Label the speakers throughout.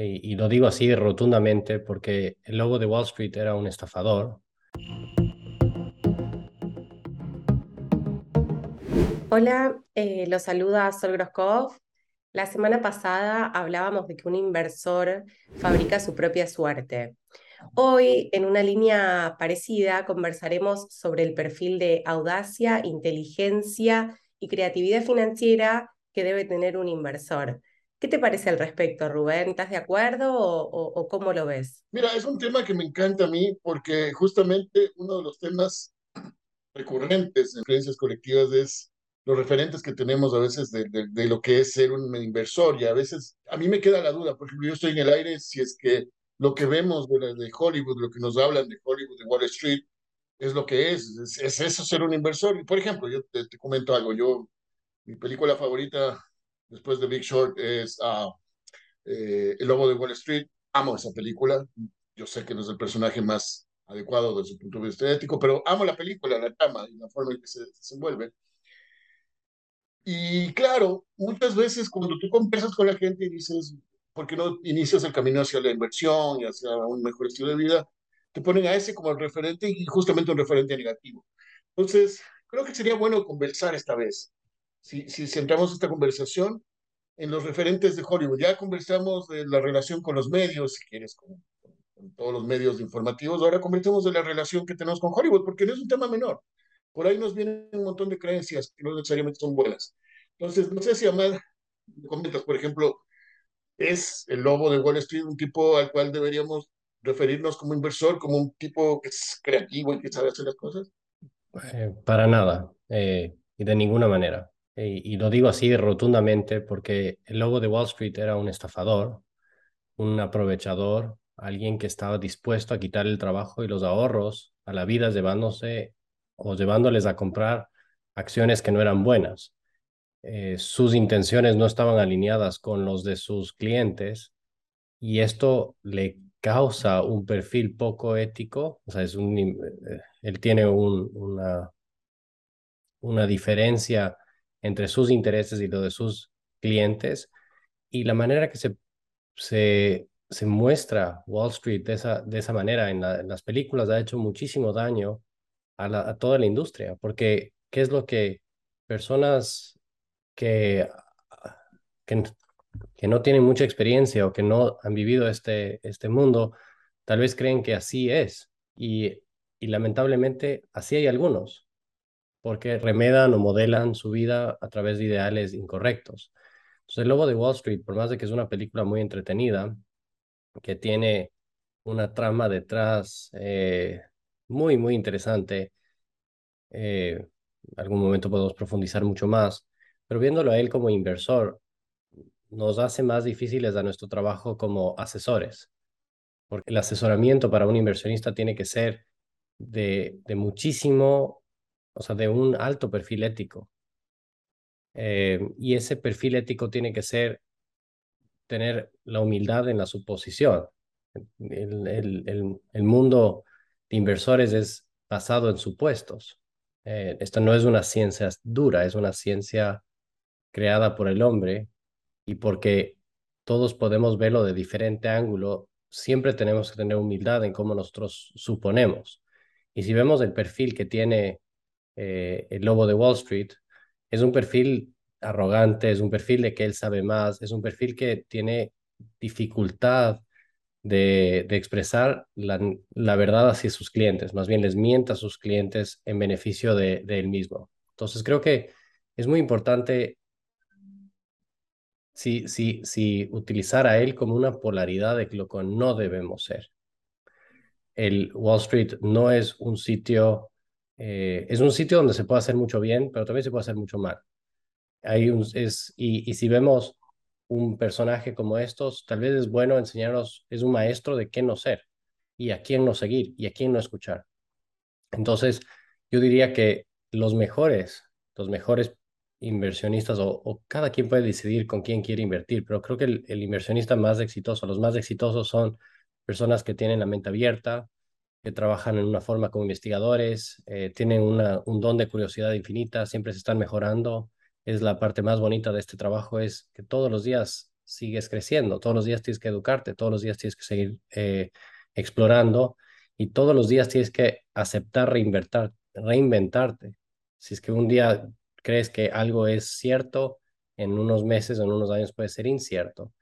Speaker 1: Y, y lo digo así rotundamente porque el logo de Wall Street era un estafador.
Speaker 2: Hola, eh, los saluda Sol Groskov. La semana pasada hablábamos de que un inversor fabrica su propia suerte. Hoy, en una línea parecida, conversaremos sobre el perfil de audacia, inteligencia y creatividad financiera que debe tener un inversor. ¿Qué te parece al respecto, Rubén? ¿Estás de acuerdo o, cómo lo ves?
Speaker 3: Mira, es un tema que me encanta a mí porque justamente uno de los temas recurrentes en creencias colectivas es los referentes que tenemos a veces de, de, lo que es ser un inversor y a veces a mí me queda la duda, por ejemplo, yo estoy en el aire si es que lo que vemos de, de Hollywood, lo que nos hablan de Hollywood, de Wall Street, es lo que es, es, eso ser un inversor. Y por ejemplo, yo te, te comento algo, yo, mi película favorita después de Big Short es uh, eh, El Lobo de Wall Street. Amo esa película. Yo sé que no es el personaje más adecuado desde su punto de vista ético, pero amo la película, la trama y la forma en que se desenvuelve. Y claro, muchas veces cuando tú conversas con la gente y dices, ¿por qué no inicias el camino hacia la inversión y hacia un mejor estilo de vida? Te ponen a ese como el referente y justamente un referente negativo. Entonces, creo que sería bueno conversar esta vez si, si centramos esta conversación en los referentes de Hollywood. Ya conversamos de la relación con los medios, si quieres, con, todos los medios informativos. Ahora conversemos de la relación que tenemos con Hollywood, porque no es un tema menor. Por ahí nos vienen un montón de creencias que no necesariamente son buenas. Entonces, no sé si Amad, comentas, por ejemplo, ¿es el lobo de Wall Street un tipo al cual deberíamos referirnos como inversor, como un tipo que es creativo y que sabe hacer las cosas?
Speaker 1: Eh, para nada, eh, y de ninguna manera. Y, lo digo así rotundamente porque el logo de Wall Street era un estafador, un aprovechador, alguien que estaba dispuesto a quitar el trabajo y los ahorros a la vida llevándose o llevándoles a comprar acciones que no eran buenas. Eh, sus intenciones no estaban alineadas con los de sus clientes y esto le causa un perfil poco ético, o sea, es un, eh, él tiene un, una, una diferencia entre sus intereses y lo de sus clientes y la manera que se, se, muestra Wall Street de esa, de esa manera en, las películas ha hecho muchísimo daño a, a toda la industria, porque ¿qué es lo que personas que, que, que, no tienen mucha experiencia o que no han vivido este, este mundo, tal vez creen que así es y, y lamentablemente así hay algunos porque remedan o modelan su vida a través de ideales incorrectos. Entonces, El Lobo de Wall Street, por más de que es una película muy entretenida, que tiene una trama detrás eh, muy, muy interesante, eh, algún momento podemos profundizar mucho más, pero viéndolo a él como inversor, nos hace más difíciles a nuestro trabajo como asesores, porque el asesoramiento para un inversionista tiene que ser de, de muchísimo o sea, de un alto perfil ético. Eh, y ese perfil ético tiene que ser tener la humildad en la suposición. El, el, el, mundo de inversores es basado en supuestos. Eh, esto no es una ciencia dura, es una ciencia creada por el hombre y porque todos podemos verlo de diferente ángulo, siempre tenemos que tener humildad en cómo nosotros suponemos. Y si vemos el perfil que tiene eh, el lobo de Wall Street, es un perfil arrogante, es un perfil de que él sabe más, es un perfil que tiene dificultad de, de expresar la, la, verdad hacia sus clientes, más bien les mienta a sus clientes en beneficio de, de él mismo. Entonces creo que es muy importante si, si, si utilizar a él como una polaridad de lo que no debemos ser. El Wall Street no es un sitio eh, es un sitio donde se puede hacer mucho bien, pero también se puede hacer mucho mal. Hay un, es, y, si vemos un personaje como estos, tal vez es bueno enseñarnos, es un maestro de qué no ser y a quién no seguir y a quién no escuchar. Entonces, yo diría que los mejores, los mejores inversionistas o, o cada quien puede decidir con quién quiere invertir, pero creo que el, el inversionista más exitoso, los más exitosos son personas que tienen la mente abierta, que trabajan en una forma como investigadores, eh, tienen una, un don de curiosidad infinita, siempre se están mejorando. Es la parte más bonita de este trabajo, es que todos los días sigues creciendo, todos los días tienes que educarte, todos los días tienes que seguir eh, explorando y todos los días tienes que aceptar reinventar, reinventarte. Si es que un día crees que algo es cierto, en unos meses o en unos años puede ser incierto.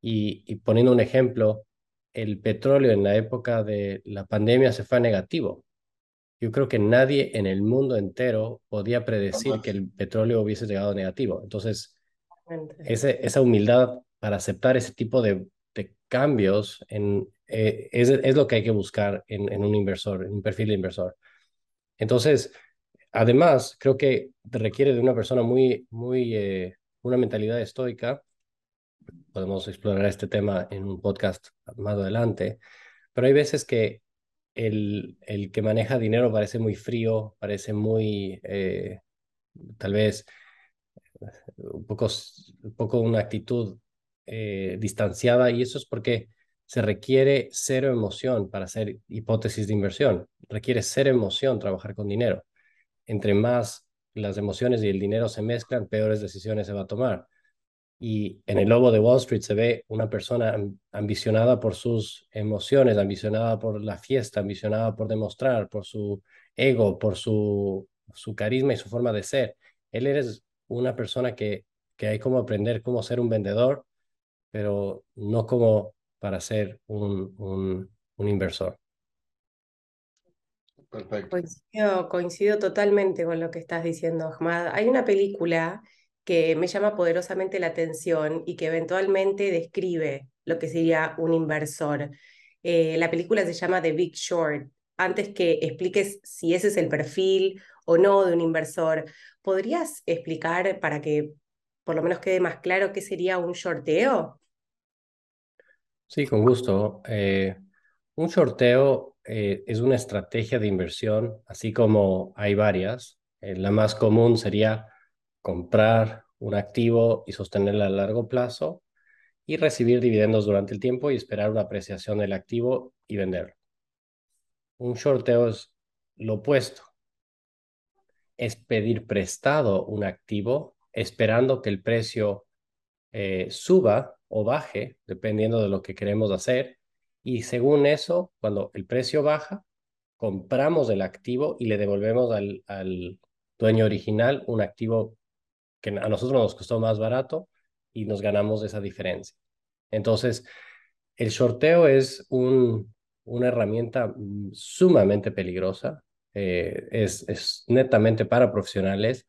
Speaker 1: Y, y poniendo un ejemplo, el petróleo en la época de la pandemia se fue a negativo. Yo creo que nadie en el mundo entero podía predecir que el petróleo hubiese llegado a negativo. Entonces, ese, esa humildad para aceptar ese tipo de, de cambios en, eh, es, es, lo que hay que buscar en, en, un inversor, en un perfil de inversor. Entonces, además, creo que requiere de una persona muy, muy, eh, una mentalidad estoica. Podemos explorar este tema en un podcast más adelante, pero hay veces que el, el que maneja dinero parece muy frío, parece muy, eh, tal vez, un poco, un poco una actitud eh, distanciada y eso es porque se requiere cero emoción para hacer hipótesis de inversión. Requiere cero emoción trabajar con dinero. Entre más las emociones y el dinero se mezclan, peores decisiones se va a tomar. Y en el lobo de Wall Street se ve una persona ambicionada por sus emociones, ambicionada por la fiesta, ambicionada por demostrar, por su ego, por su, su carisma y su forma de ser. Él es una persona que, que hay como aprender cómo ser un vendedor, pero no como para ser un, un, un inversor.
Speaker 2: Perfecto. Coincido, coincido totalmente con lo que estás diciendo, Ahmad. Hay una película que me llama poderosamente la atención y que eventualmente describe lo que sería un inversor. Eh, la película se llama The Big Short. Antes que expliques si ese es el perfil o no de un inversor, ¿podrías explicar para que por lo menos quede más claro qué sería un shorteo?
Speaker 1: Sí, con gusto. Eh, un shorteo eh, es una estrategia de inversión, así como hay varias. La más común sería comprar un activo y sostenerlo a largo plazo y recibir dividendos durante el tiempo y esperar una apreciación del activo y venderlo. Un shorteo es lo opuesto. Es pedir prestado un activo esperando que el precio eh, suba o baje, dependiendo de lo que queremos hacer. Y según eso, cuando el precio baja, compramos el activo y le devolvemos al, al dueño original un activo que a nosotros nos costó más barato y nos ganamos esa diferencia. Entonces, el shorteo es un, una herramienta mm, sumamente peligrosa, eh, es, netamente para profesionales.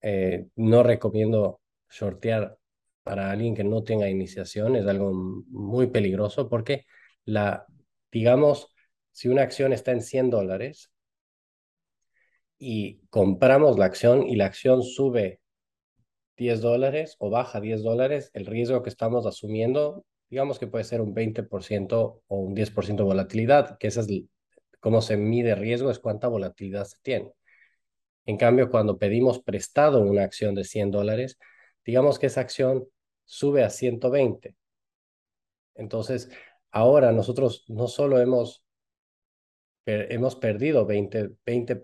Speaker 1: Eh, no recomiendo shortear para alguien que no tenga iniciación, es algo muy peligroso porque digamos, si una acción está en 100 dólares y compramos la acción y la acción sube 10 dólares o baja 10 dólares, el riesgo que estamos asumiendo, digamos que puede ser un 20% o un 10% de volatilidad, que esa es cómo se mide riesgo, es cuánta volatilidad se tiene. En cambio, cuando pedimos prestado una acción de 100 dólares, digamos que esa acción sube a 120. Entonces, ahora nosotros no solo hemos, hemos perdido 20%, 20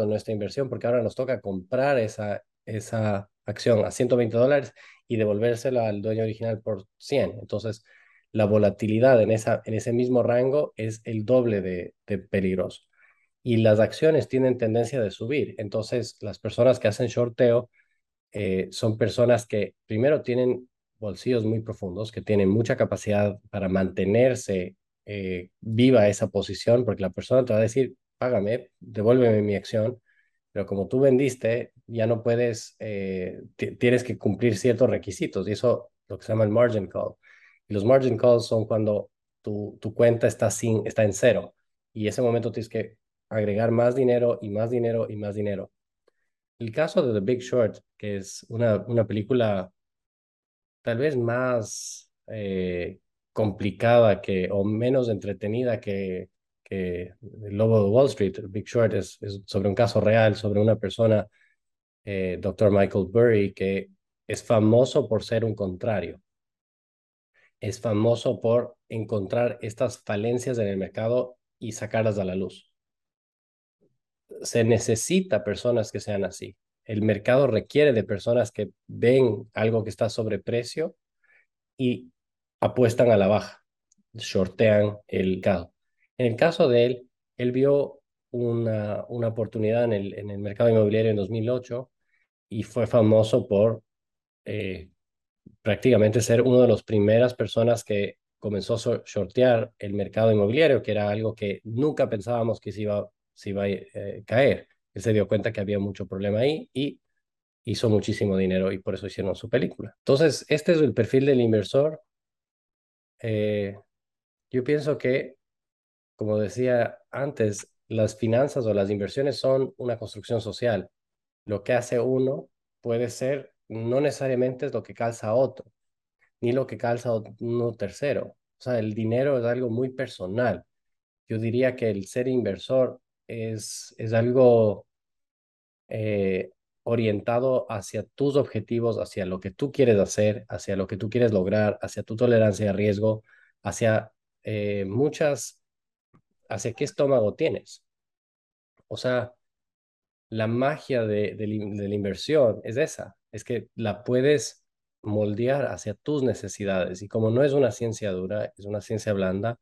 Speaker 1: de nuestra inversión, porque ahora nos toca comprar esa, esa acción a 120 dólares y devolvérsela al dueño original por 100. Entonces, la volatilidad en, esa, en ese mismo rango es el doble de, peligroso. Y las acciones tienen tendencia de subir. Entonces, las personas que hacen shorteo eh, son personas que primero tienen bolsillos muy profundos, que tienen mucha capacidad para mantenerse eh, viva esa posición, porque la persona te va a decir, págame, devuélveme mi acción, pero como tú vendiste, ya no puedes, eh, tienes que cumplir ciertos requisitos y eso lo que se llama el margin call. Y los margin calls son cuando tu, tu cuenta está, sin, está en cero y ese momento tienes que agregar más dinero y más dinero y más dinero. El caso de The Big Short, que es una, una película tal vez más eh, complicada que, o menos entretenida que, que El Lobo de Wall Street, Big Short, es, es sobre un caso real, sobre una persona, eh, Dr. Michael Burry, que es famoso por ser un contrario. Es famoso por encontrar estas falencias en el mercado y sacarlas a la luz. Se necesita personas que sean así. El mercado requiere de personas que ven algo que está sobreprecio y apuestan a la baja, shortean el caso. En el caso de él, él vio una, una oportunidad en el, en el mercado inmobiliario en 2008 y fue famoso por eh, prácticamente ser una de las primeras personas que comenzó a shortear el mercado inmobiliario, que era algo que nunca pensábamos que se iba, se iba a eh, caer. Él se dio cuenta que había mucho problema ahí y hizo muchísimo dinero y por eso hicieron su película. Entonces, este es el perfil del inversor. Eh, yo pienso que, como decía antes, las finanzas o las inversiones son una construcción social. Lo que hace uno puede ser, no necesariamente es lo que calza a otro, ni lo que calza a uno tercero. O sea, el dinero es algo muy personal. Yo diría que el ser inversor es, es algo eh, orientado hacia tus objetivos, hacia lo que tú quieres hacer, hacia lo que tú quieres lograr, hacia tu tolerancia a riesgo, hacia eh, muchas, hacia qué estómago tienes. O sea, la magia de, de, la inversión es esa, es que la puedes moldear hacia tus necesidades y como no es una ciencia dura, es una ciencia blanda,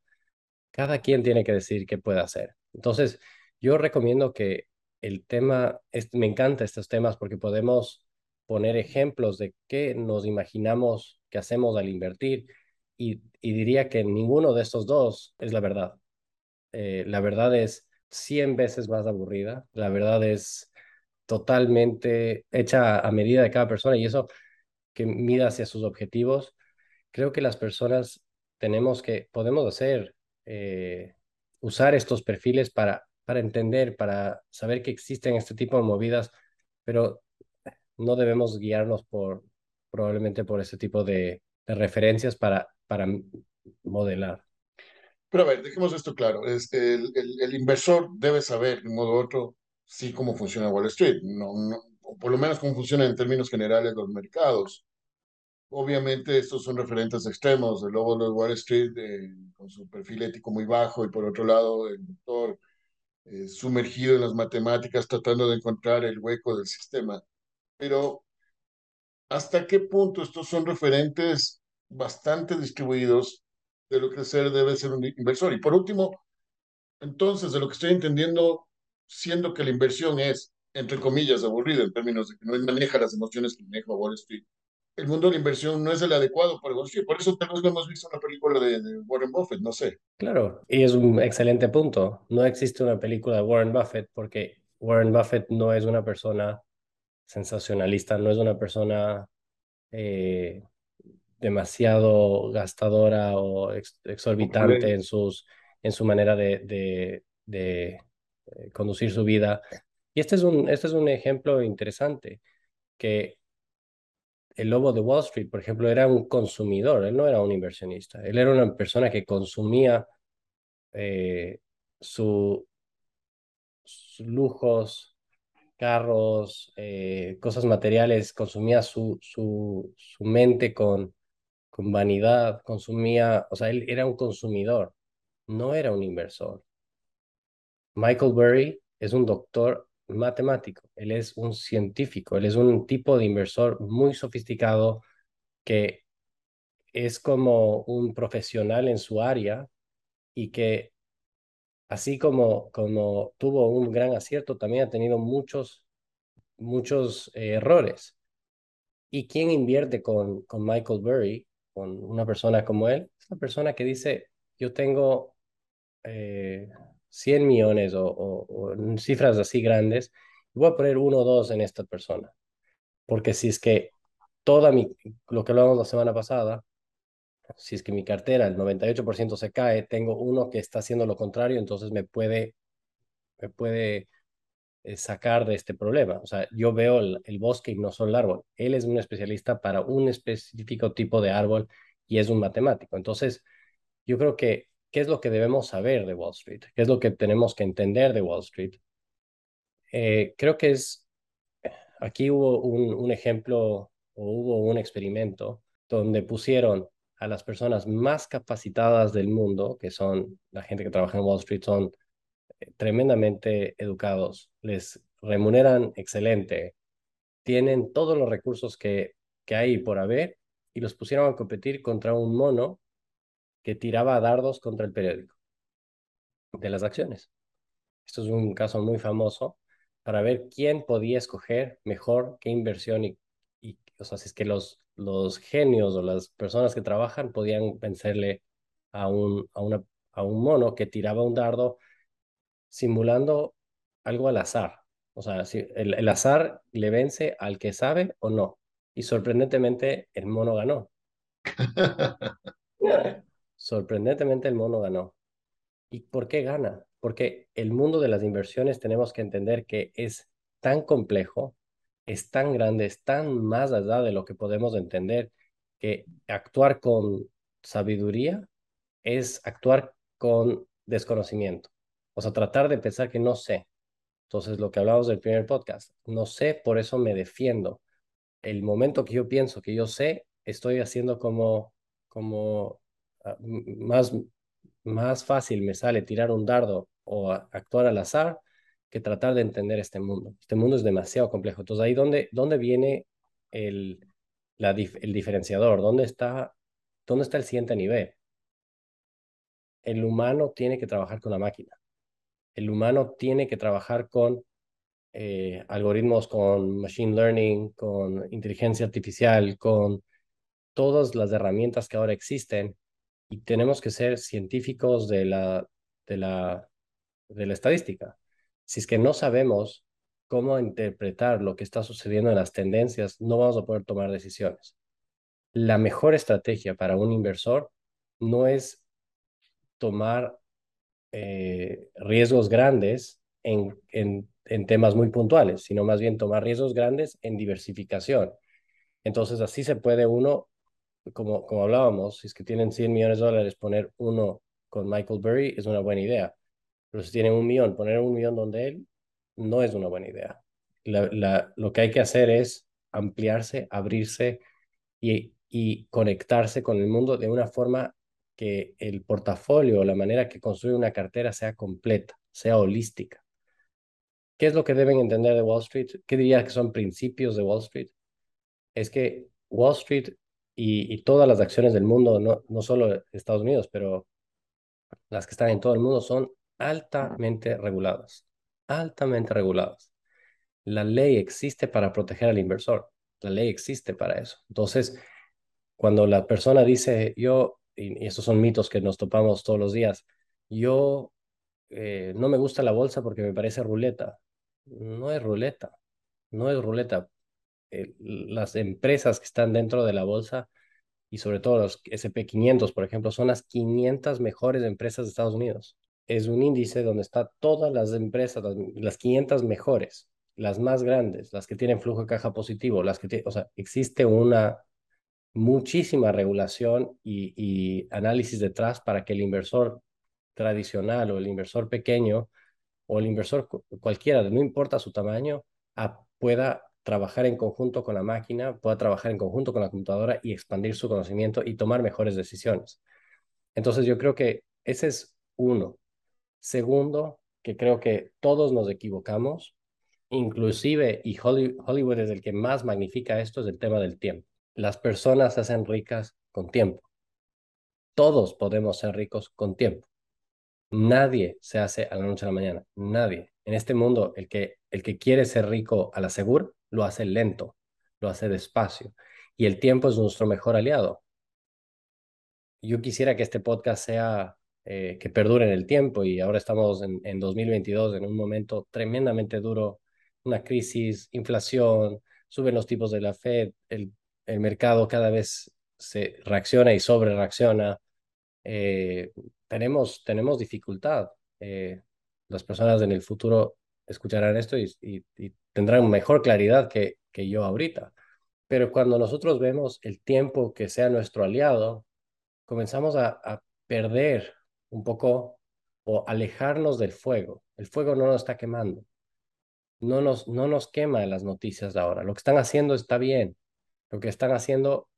Speaker 1: cada quien tiene que decir qué puede hacer. Entonces, yo recomiendo que el tema, me encanta estos temas porque podemos poner ejemplos de qué nos imaginamos que hacemos al invertir y, diría que ninguno de estos dos es la verdad. Eh, la verdad es 100 veces más aburrida, la verdad es totalmente hecha a medida de cada persona y eso que mida hacia sus objetivos, creo que las personas tenemos que, podemos hacer, eh, usar estos perfiles para para entender, para saber que existen este tipo de movidas, pero no debemos guiarnos por probablemente por ese tipo de, referencias para, para modelar.
Speaker 3: Pero a ver, dejemos esto claro. Este, el, el, inversor debe saber de un modo u otro sí cómo funciona Wall Street, no, no, o por lo menos cómo funcionan en términos generales los mercados. Obviamente estos son referentes extremos, el lobo de Wall Street eh, con su perfil ético muy bajo y por otro lado el doctor eh, sumergido en las matemáticas tratando de encontrar el hueco del sistema. Pero, ¿hasta qué punto estos son referentes bastante distribuidos de lo que ser, debe ser un inversor? Y por último, entonces, de lo que estoy entendiendo, siendo que la inversión es, entre comillas, aburrida en términos de que no maneja las emociones que maneja Wall Street, el mundo de la inversión no es el adecuado para Wall Street. Por eso tal vez no hemos visto una película de, Warren Buffett, no sé.
Speaker 1: Claro, y es un excelente punto. No existe una película de Warren Buffett porque Warren Buffett no es una persona sensacionalista, no es una persona eh, demasiado gastadora o exorbitante en, sus, en su manera de, de, de eh, conducir su vida. Y este es un, este es un ejemplo interesante que el lobo de Wall Street, por ejemplo, era un consumidor, él no era un inversionista, él era una persona que consumía eh, sus lujos, carros, eh, cosas materiales, consumía su, su, su mente con, con vanidad, consumía, o sea, él era un consumidor, no era un inversor. Michael Burry es un doctor matemático, él es un científico, él es un tipo de inversor muy sofisticado que es como un profesional en su área y que así como, como tuvo un gran acierto, también ha tenido muchos, muchos eh, errores. ¿Y quién invierte con, con Michael Burry, con una persona como él? Es una persona que dice, yo tengo eh, 100 millones o, cifras así grandes, voy a poner uno o dos en esta persona. Porque si es que toda mi, lo que hablábamos la semana pasada, si es que mi cartera, el 98% se cae, tengo uno que está haciendo lo contrario, entonces me puede, me puede sacar de este problema. O sea, yo veo el, bosque y no solo el árbol. Él es un especialista para un específico tipo de árbol y es un matemático. Entonces, yo creo que ¿Qué es lo que debemos saber de Wall Street? ¿Qué es lo que tenemos que entender de Wall Street? Eh, creo que es, aquí hubo un, ejemplo o hubo un experimento donde pusieron a las personas más capacitadas del mundo, que son la gente que trabaja en Wall Street, son eh, tremendamente educados, les remuneran excelente, tienen todos los recursos que, que hay por haber y los pusieron a competir contra un mono que tiraba dardos contra el periódico de las acciones. Esto es un caso muy famoso para ver quién podía escoger mejor qué inversión y, y o sea, es que los, los genios o las personas que trabajan podían vencerle a un, a, una, a un mono que tiraba un dardo simulando algo al azar. O sea, si el, el azar le vence al que sabe o no. Y sorprendentemente el mono ganó. sorprendentemente el mono ganó. ¿Y por qué gana? Porque el mundo de las inversiones tenemos que entender que es tan complejo, es tan grande, es tan más allá de lo que podemos entender, que actuar con sabiduría es actuar con desconocimiento. O sea, tratar de pensar que no sé. Entonces, lo que hablamos del primer podcast, no sé, por eso me defiendo. El momento que yo pienso que yo sé, estoy haciendo como, como uh, más, más fácil me sale tirar un dardo o actuar al azar que tratar de entender este mundo. Este mundo es demasiado complejo. Entonces, ahí dónde, dónde viene el, la, el diferenciador, dónde está, dónde está el siguiente nivel. El humano tiene que trabajar con la máquina. El humano tiene que trabajar con eh, algoritmos, con machine learning, con inteligencia artificial, con todas las herramientas que ahora existen y tenemos que ser científicos de la, de la, de la estadística. Si es que no sabemos cómo interpretar lo que está sucediendo en las tendencias, no vamos a poder tomar decisiones. La mejor estrategia para un inversor no es tomar eh, riesgos grandes en, en, temas muy puntuales, sino más bien tomar riesgos grandes en diversificación. Entonces, así se puede uno como, como hablábamos, si es que tienen 100 millones de dólares, poner uno con Michael Burry es una buena idea. Pero si tienen un millón, poner un millón donde él no es una buena idea. Lo que hay que hacer es ampliarse, abrirse y, y conectarse con el mundo de una forma que el portafolio, la manera que construye una cartera sea completa, sea holística. ¿Qué es lo que deben entender de Wall Street? ¿Qué diría que son principios de Wall Street? Es que Wall Street y, todas las acciones del mundo, no, no solo Estados Unidos, pero las que están en todo el mundo son altamente reguladas, altamente reguladas. La ley existe para proteger al inversor, la ley existe para eso. Entonces, cuando la persona dice, yo, y, estos son mitos que nos topamos todos los días, yo eh, no me gusta la bolsa porque me parece ruleta. No es ruleta, no es ruleta las empresas que están dentro de la bolsa y sobre todo los SP500, por ejemplo, son las 500 mejores empresas de Estados Unidos. Es un índice donde están todas las empresas, las, las 500 mejores, las más grandes, las que tienen flujo de caja positivo, las que o sea, existe una muchísima regulación y, análisis detrás para que el inversor tradicional o el inversor pequeño o el inversor cualquiera, no importa su tamaño, pueda trabajar en conjunto con la máquina, pueda trabajar en conjunto con la computadora y expandir su conocimiento y tomar mejores decisiones. Entonces yo creo que ese es uno. Segundo, que creo que todos nos equivocamos, inclusive, y Hollywood es el que más magnifica esto, es el tema del tiempo. Las personas se hacen ricas con tiempo. Todos podemos ser ricos con tiempo. Nadie se hace a la noche a la mañana. Nadie. En este mundo, el que, el que quiere ser rico a la segura, lo hace lento, lo hace despacio. Y el tiempo es nuestro mejor aliado. Yo quisiera que este podcast sea, eh, que perdure en el tiempo y ahora estamos en, en 2022 en un momento tremendamente duro, una crisis, inflación, suben los tipos de la Fed, el, el mercado cada vez se reacciona y sobre reacciona. Eh, tenemos, tenemos dificultad. Eh, las personas en el futuro escucharán esto y, tendrán mejor claridad que, yo ahorita. Pero cuando nosotros vemos el tiempo que sea nuestro aliado, comenzamos a, a perder un poco o alejarnos del fuego. El fuego no nos está quemando. No nos, no nos quema las noticias de ahora. Lo que están haciendo está bien. Lo que están haciendo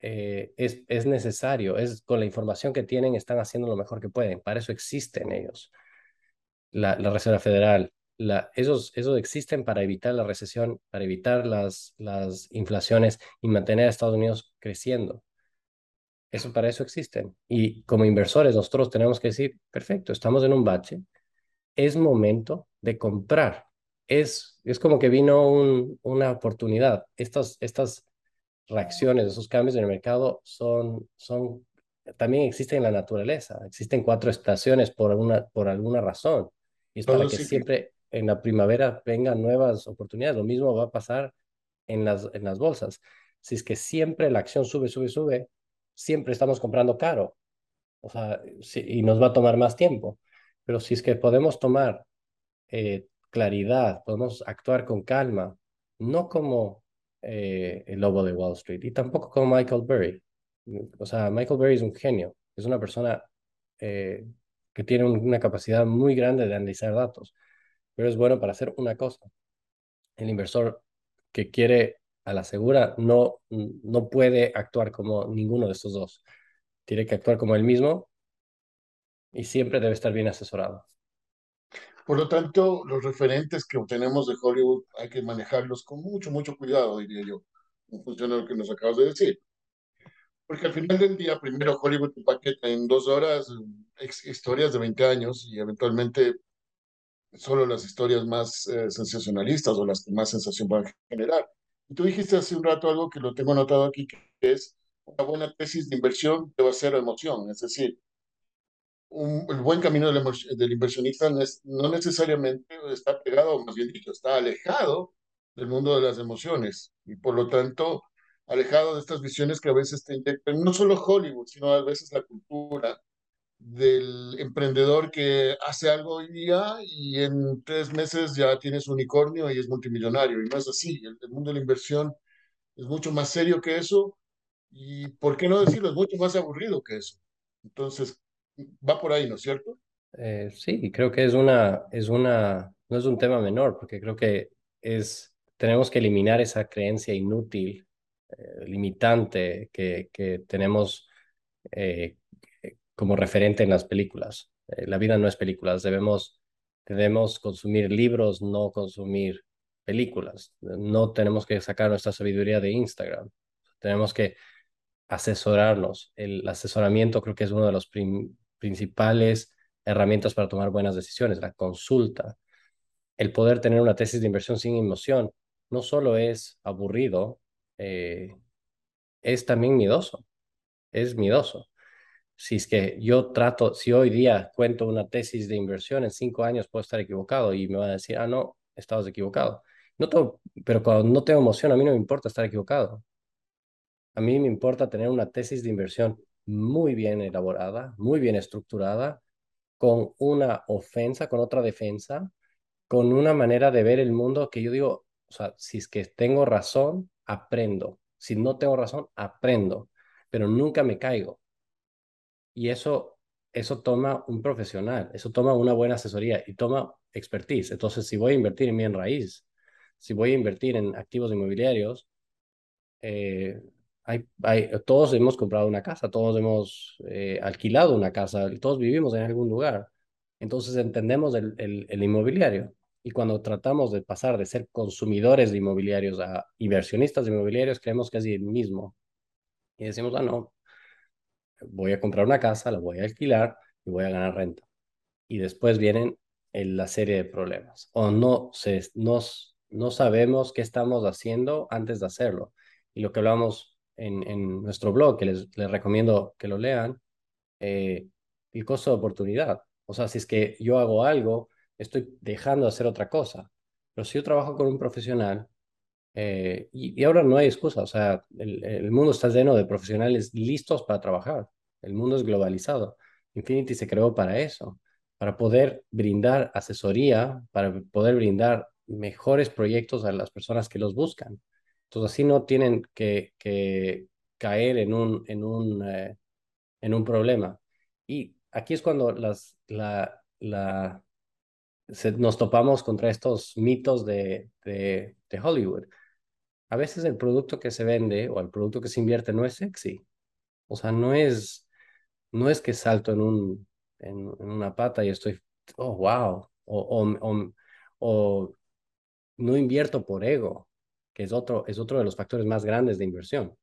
Speaker 1: eh, es, es necesario. Es, con la información que tienen, están haciendo lo mejor que pueden. Para eso existen ellos. La, la Reserva Federal, la, esos, esos existen para evitar la recesión, para evitar las, las inflaciones y mantener a Estados Unidos creciendo. Eso para eso existen. Y como inversores nosotros tenemos que decir, perfecto, estamos en un bache, es momento de comprar. Es, es como que vino un, una oportunidad. Estas, estas reacciones, esos cambios en el mercado son, son, también existen en la naturaleza. Existen cuatro estaciones por, una, por alguna razón. Y es para que siempre en la primavera vengan nuevas oportunidades. Lo mismo va a pasar en las, en las bolsas. Si es que siempre la acción sube, sube, sube, siempre estamos comprando caro. O sea, y nos va a tomar más tiempo. Pero si es que podemos tomar eh, claridad, podemos actuar con calma, no como eh, el lobo de Wall Street y tampoco como Michael Burry. O sea, Michael Burry es un genio, es una persona eh, que tiene una capacidad muy grande de analizar datos, pero es bueno para hacer una cosa. El inversor que quiere a la segura no, no puede actuar como ninguno de estos dos. Tiene que actuar como él mismo y siempre debe estar bien asesorado.
Speaker 3: Por lo tanto, los referentes que obtenemos de Hollywood hay que manejarlos con mucho, mucho cuidado, diría yo, en función de lo que nos acabas de decir. Porque al final del día, primero Hollywood paqueta en dos horas historias de 20 años y eventualmente solo las historias más eh, sensacionalistas o las que más sensación van a generar. Y tú dijiste hace un rato algo que lo tengo anotado aquí, que es una buena tesis de inversión debe ser emoción, es decir, el buen camino del, inversionista no, es, no, necesariamente está pegado, más bien dicho, está alejado del mundo de las emociones y por lo tanto alejado de estas visiones que a veces te inyectan, no solo Hollywood, sino a veces la cultura del emprendedor que hace algo hoy día y en tres meses ya tienes unicornio y es multimillonario. Y no es así. El, el mundo de la inversión es mucho más serio que eso y, ¿por qué no decirlo? Es mucho más aburrido que eso. Entonces, va por ahí, ¿no es cierto?
Speaker 1: Eh, sí, creo que es una, es una, no es un tema menor, porque creo que es, tenemos que eliminar esa creencia inútil, eh, limitante que, que tenemos eh, como referente en las películas. la vida no es películas, debemos, debemos consumir libros, no consumir películas. No tenemos que sacar nuestra sabiduría de Instagram. Tenemos que asesorarnos. El asesoramiento creo que es uno de los principales herramientas para tomar buenas decisiones, la consulta. El poder tener una tesis de inversión sin emoción no solo es aburrido, eh, es también miedoso. Es miedoso. Si es que yo trato, si hoy día cuento una tesis de inversión, en cinco años puedo estar equivocado y me van a decir, ah, no, estabas equivocado. No pero cuando no tengo emoción, a mí no me importa estar equivocado. A mí me importa tener una tesis de inversión muy bien elaborada, muy bien estructurada, con una ofensa, con otra defensa, con una manera de ver el mundo que yo digo, o sea, si es que tengo razón, aprendo. Si no tengo razón, aprendo, pero nunca me caigo. Y eso, eso toma un profesional, eso toma una buena asesoría y toma expertise. Entonces, si voy a invertir en bien raíz, si voy a invertir en activos inmobiliarios, eh, hay, hay, todos hemos comprado una casa, todos hemos eh, alquilado una casa, todos vivimos en algún lugar. Entonces entendemos el, el, el, inmobiliario. Y cuando tratamos de pasar de ser consumidores de inmobiliarios a inversionistas de inmobiliarios, creemos que es el mismo. Y decimos, ah, no, voy a comprar una casa, la voy a alquilar y voy a ganar renta. Y después vienen la serie de problemas. O no, se, nos, no sabemos qué estamos haciendo antes de hacerlo. Y lo que hablamos en, nuestro blog, que les, recomiendo que lo lean, eh, el costo de oportunidad. O sea, si es que yo hago algo, estoy dejando de hacer otra cosa. Pero si yo trabajo con un profesional, eh, y, ahora no hay excusa, o sea, el, mundo está lleno de profesionales listos para trabajar. El mundo es globalizado. Infinity se creó para eso, para poder brindar asesoría, para poder brindar mejores proyectos a las personas que los buscan. Entonces así no tienen que, caer eh, en un problema. Y aquí es cuando nos topamos contra estos mitos de, Hollywood. A veces el producto que se vende o el producto que se invierte no es sexy. O sea, no es, que salto en, un, en, una pata y estoy, oh, wow. O no invierto por ego, que es otro, es otro de los factores más grandes de inversión.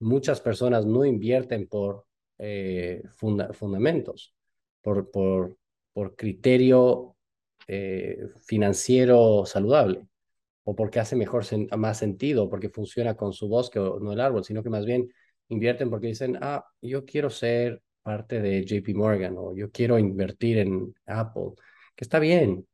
Speaker 1: Muchas personas no invierten por eh, fundamentos, por, por, por criterio eh, financiero saludable, o porque hace mejor más sentido, porque funciona con su bosque o no el árbol, sino que más bien invierten porque dicen, ah, yo quiero ser parte de JP Morgan o yo quiero invertir en Apple, que está bien,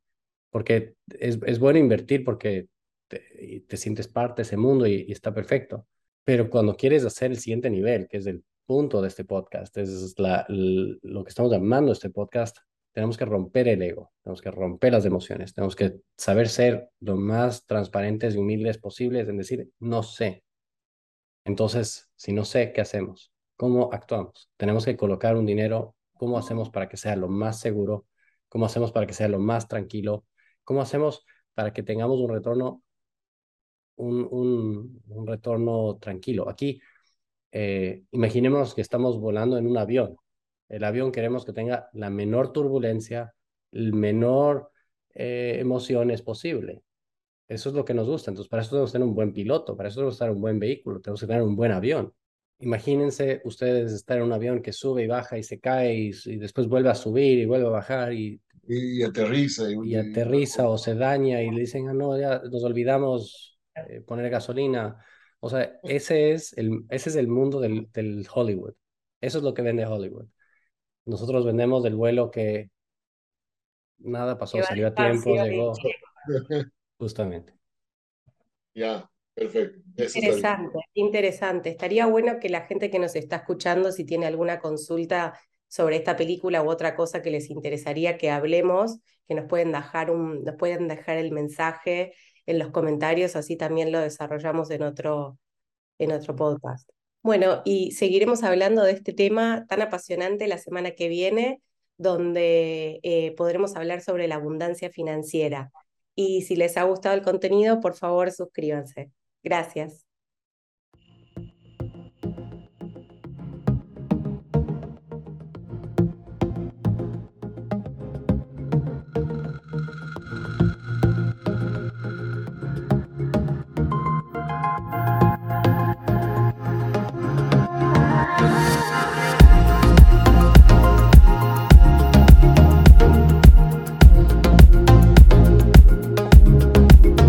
Speaker 1: porque es, es bueno invertir porque te, te, sientes parte de ese mundo y, está perfecto. Pero cuando quieres hacer el siguiente nivel, que es el punto de este podcast, es la, lo que estamos llamando este podcast, tenemos que romper el ego, tenemos que romper las emociones, tenemos que saber ser lo más transparentes y humildes posibles en decir, no sé. Entonces, si no sé, ¿qué hacemos? ¿Cómo actuamos? Tenemos que colocar un dinero, ¿cómo hacemos para que sea lo más seguro? ¿Cómo hacemos para que sea lo más tranquilo? ¿Cómo hacemos para que tengamos un retorno, un, un, un retorno tranquilo? Aquí, eh, imaginemos que estamos volando en un avión. El avión queremos que tenga la menor turbulencia, el menor eh, emociones posible. Eso es lo que nos gusta. Entonces, para eso tenemos que tener un buen piloto, para eso tenemos que tener un buen vehículo, tenemos que tener un buen avión. Imagínense ustedes estar en un avión que sube y baja y se cae y, después vuelve a subir y vuelve a bajar y,
Speaker 3: y aterriza.
Speaker 1: Y, aterriza o se daña y le dicen, ah, no, ya nos olvidamos eh, poner gasolina. O sea, ese es el, ese es el mundo del, del Hollywood. Eso es lo que vende Hollywood. Nosotros vendemos del vuelo que nada pasó, salió a tiempo, llegó. Justamente.
Speaker 3: Ya, perfecto.
Speaker 2: interesante, interesante. Estaría bueno que la gente que nos está escuchando, si tiene alguna consulta sobre esta película u otra cosa que les interesaría que hablemos, que nos pueden dejar, un, nos pueden dejar el mensaje en los comentarios, así también lo desarrollamos en otro, en otro podcast. Bueno, y seguiremos hablando de este tema tan apasionante la semana que viene, donde eh, podremos hablar sobre la abundancia financiera. Y si les ha gustado el contenido, por favor suscríbanse. Gracias.